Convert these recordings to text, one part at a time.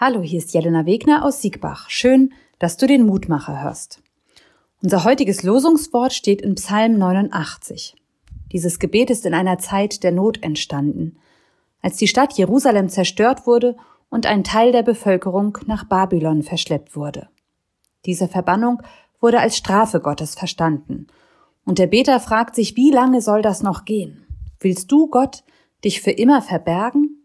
Hallo, hier ist Jelena Wegner aus Siegbach. Schön, dass du den Mutmacher hörst. Unser heutiges Losungswort steht in Psalm 89. Dieses Gebet ist in einer Zeit der Not entstanden, als die Stadt Jerusalem zerstört wurde und ein Teil der Bevölkerung nach Babylon verschleppt wurde. Diese Verbannung wurde als Strafe Gottes verstanden. Und der Beter fragt sich, wie lange soll das noch gehen? Willst du, Gott, dich für immer verbergen?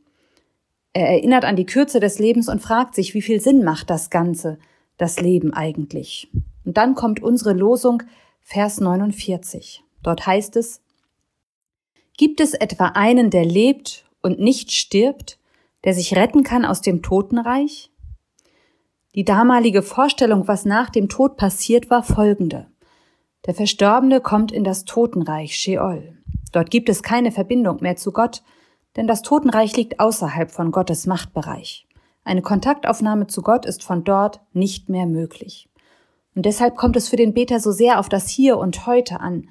Er erinnert an die Kürze des Lebens und fragt sich, wie viel Sinn macht das Ganze, das Leben eigentlich. Und dann kommt unsere Losung, Vers 49. Dort heißt es, Gibt es etwa einen, der lebt und nicht stirbt, der sich retten kann aus dem Totenreich? Die damalige Vorstellung, was nach dem Tod passiert, war folgende. Der Verstorbene kommt in das Totenreich Sheol. Dort gibt es keine Verbindung mehr zu Gott, denn das Totenreich liegt außerhalb von Gottes Machtbereich. Eine Kontaktaufnahme zu Gott ist von dort nicht mehr möglich. Und deshalb kommt es für den Beter so sehr auf das Hier und Heute an.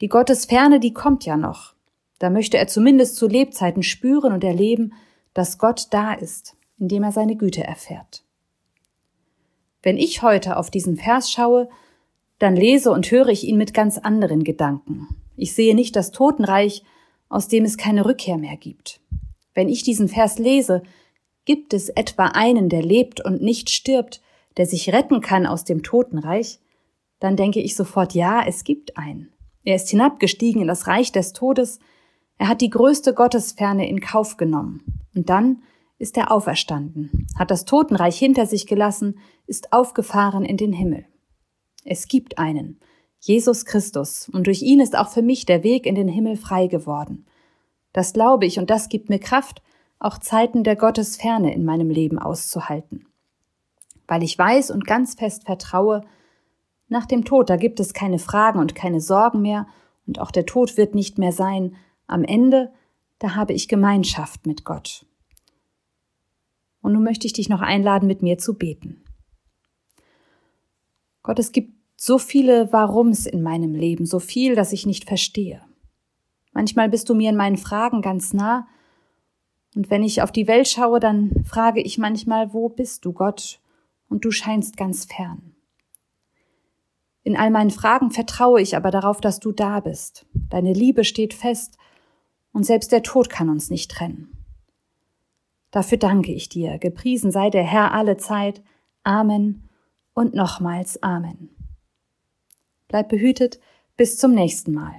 Die Gottesferne, die kommt ja noch. Da möchte er zumindest zu Lebzeiten spüren und erleben, dass Gott da ist, indem er seine Güte erfährt. Wenn ich heute auf diesen Vers schaue, dann lese und höre ich ihn mit ganz anderen Gedanken. Ich sehe nicht das Totenreich, aus dem es keine Rückkehr mehr gibt. Wenn ich diesen Vers lese, gibt es etwa einen, der lebt und nicht stirbt, der sich retten kann aus dem Totenreich, dann denke ich sofort, ja, es gibt einen. Er ist hinabgestiegen in das Reich des Todes, er hat die größte Gottesferne in Kauf genommen. Und dann ist er auferstanden, hat das Totenreich hinter sich gelassen, ist aufgefahren in den Himmel. Es gibt einen, Jesus Christus, und durch ihn ist auch für mich der Weg in den Himmel frei geworden. Das glaube ich und das gibt mir Kraft, auch Zeiten der Gottesferne in meinem Leben auszuhalten. Weil ich weiß und ganz fest vertraue, nach dem Tod, da gibt es keine Fragen und keine Sorgen mehr, und auch der Tod wird nicht mehr sein. Am Ende, da habe ich Gemeinschaft mit Gott. Und nun möchte ich dich noch einladen, mit mir zu beten. Gott, es gibt so viele Warums in meinem Leben, so viel, dass ich nicht verstehe. Manchmal bist du mir in meinen Fragen ganz nah, und wenn ich auf die Welt schaue, dann frage ich manchmal, wo bist du, Gott? Und du scheinst ganz fern. In all meinen Fragen vertraue ich aber darauf, dass du da bist. Deine Liebe steht fest, und selbst der Tod kann uns nicht trennen. Dafür danke ich dir. Gepriesen sei der Herr alle Zeit. Amen und nochmals Amen. Bleib behütet, bis zum nächsten Mal.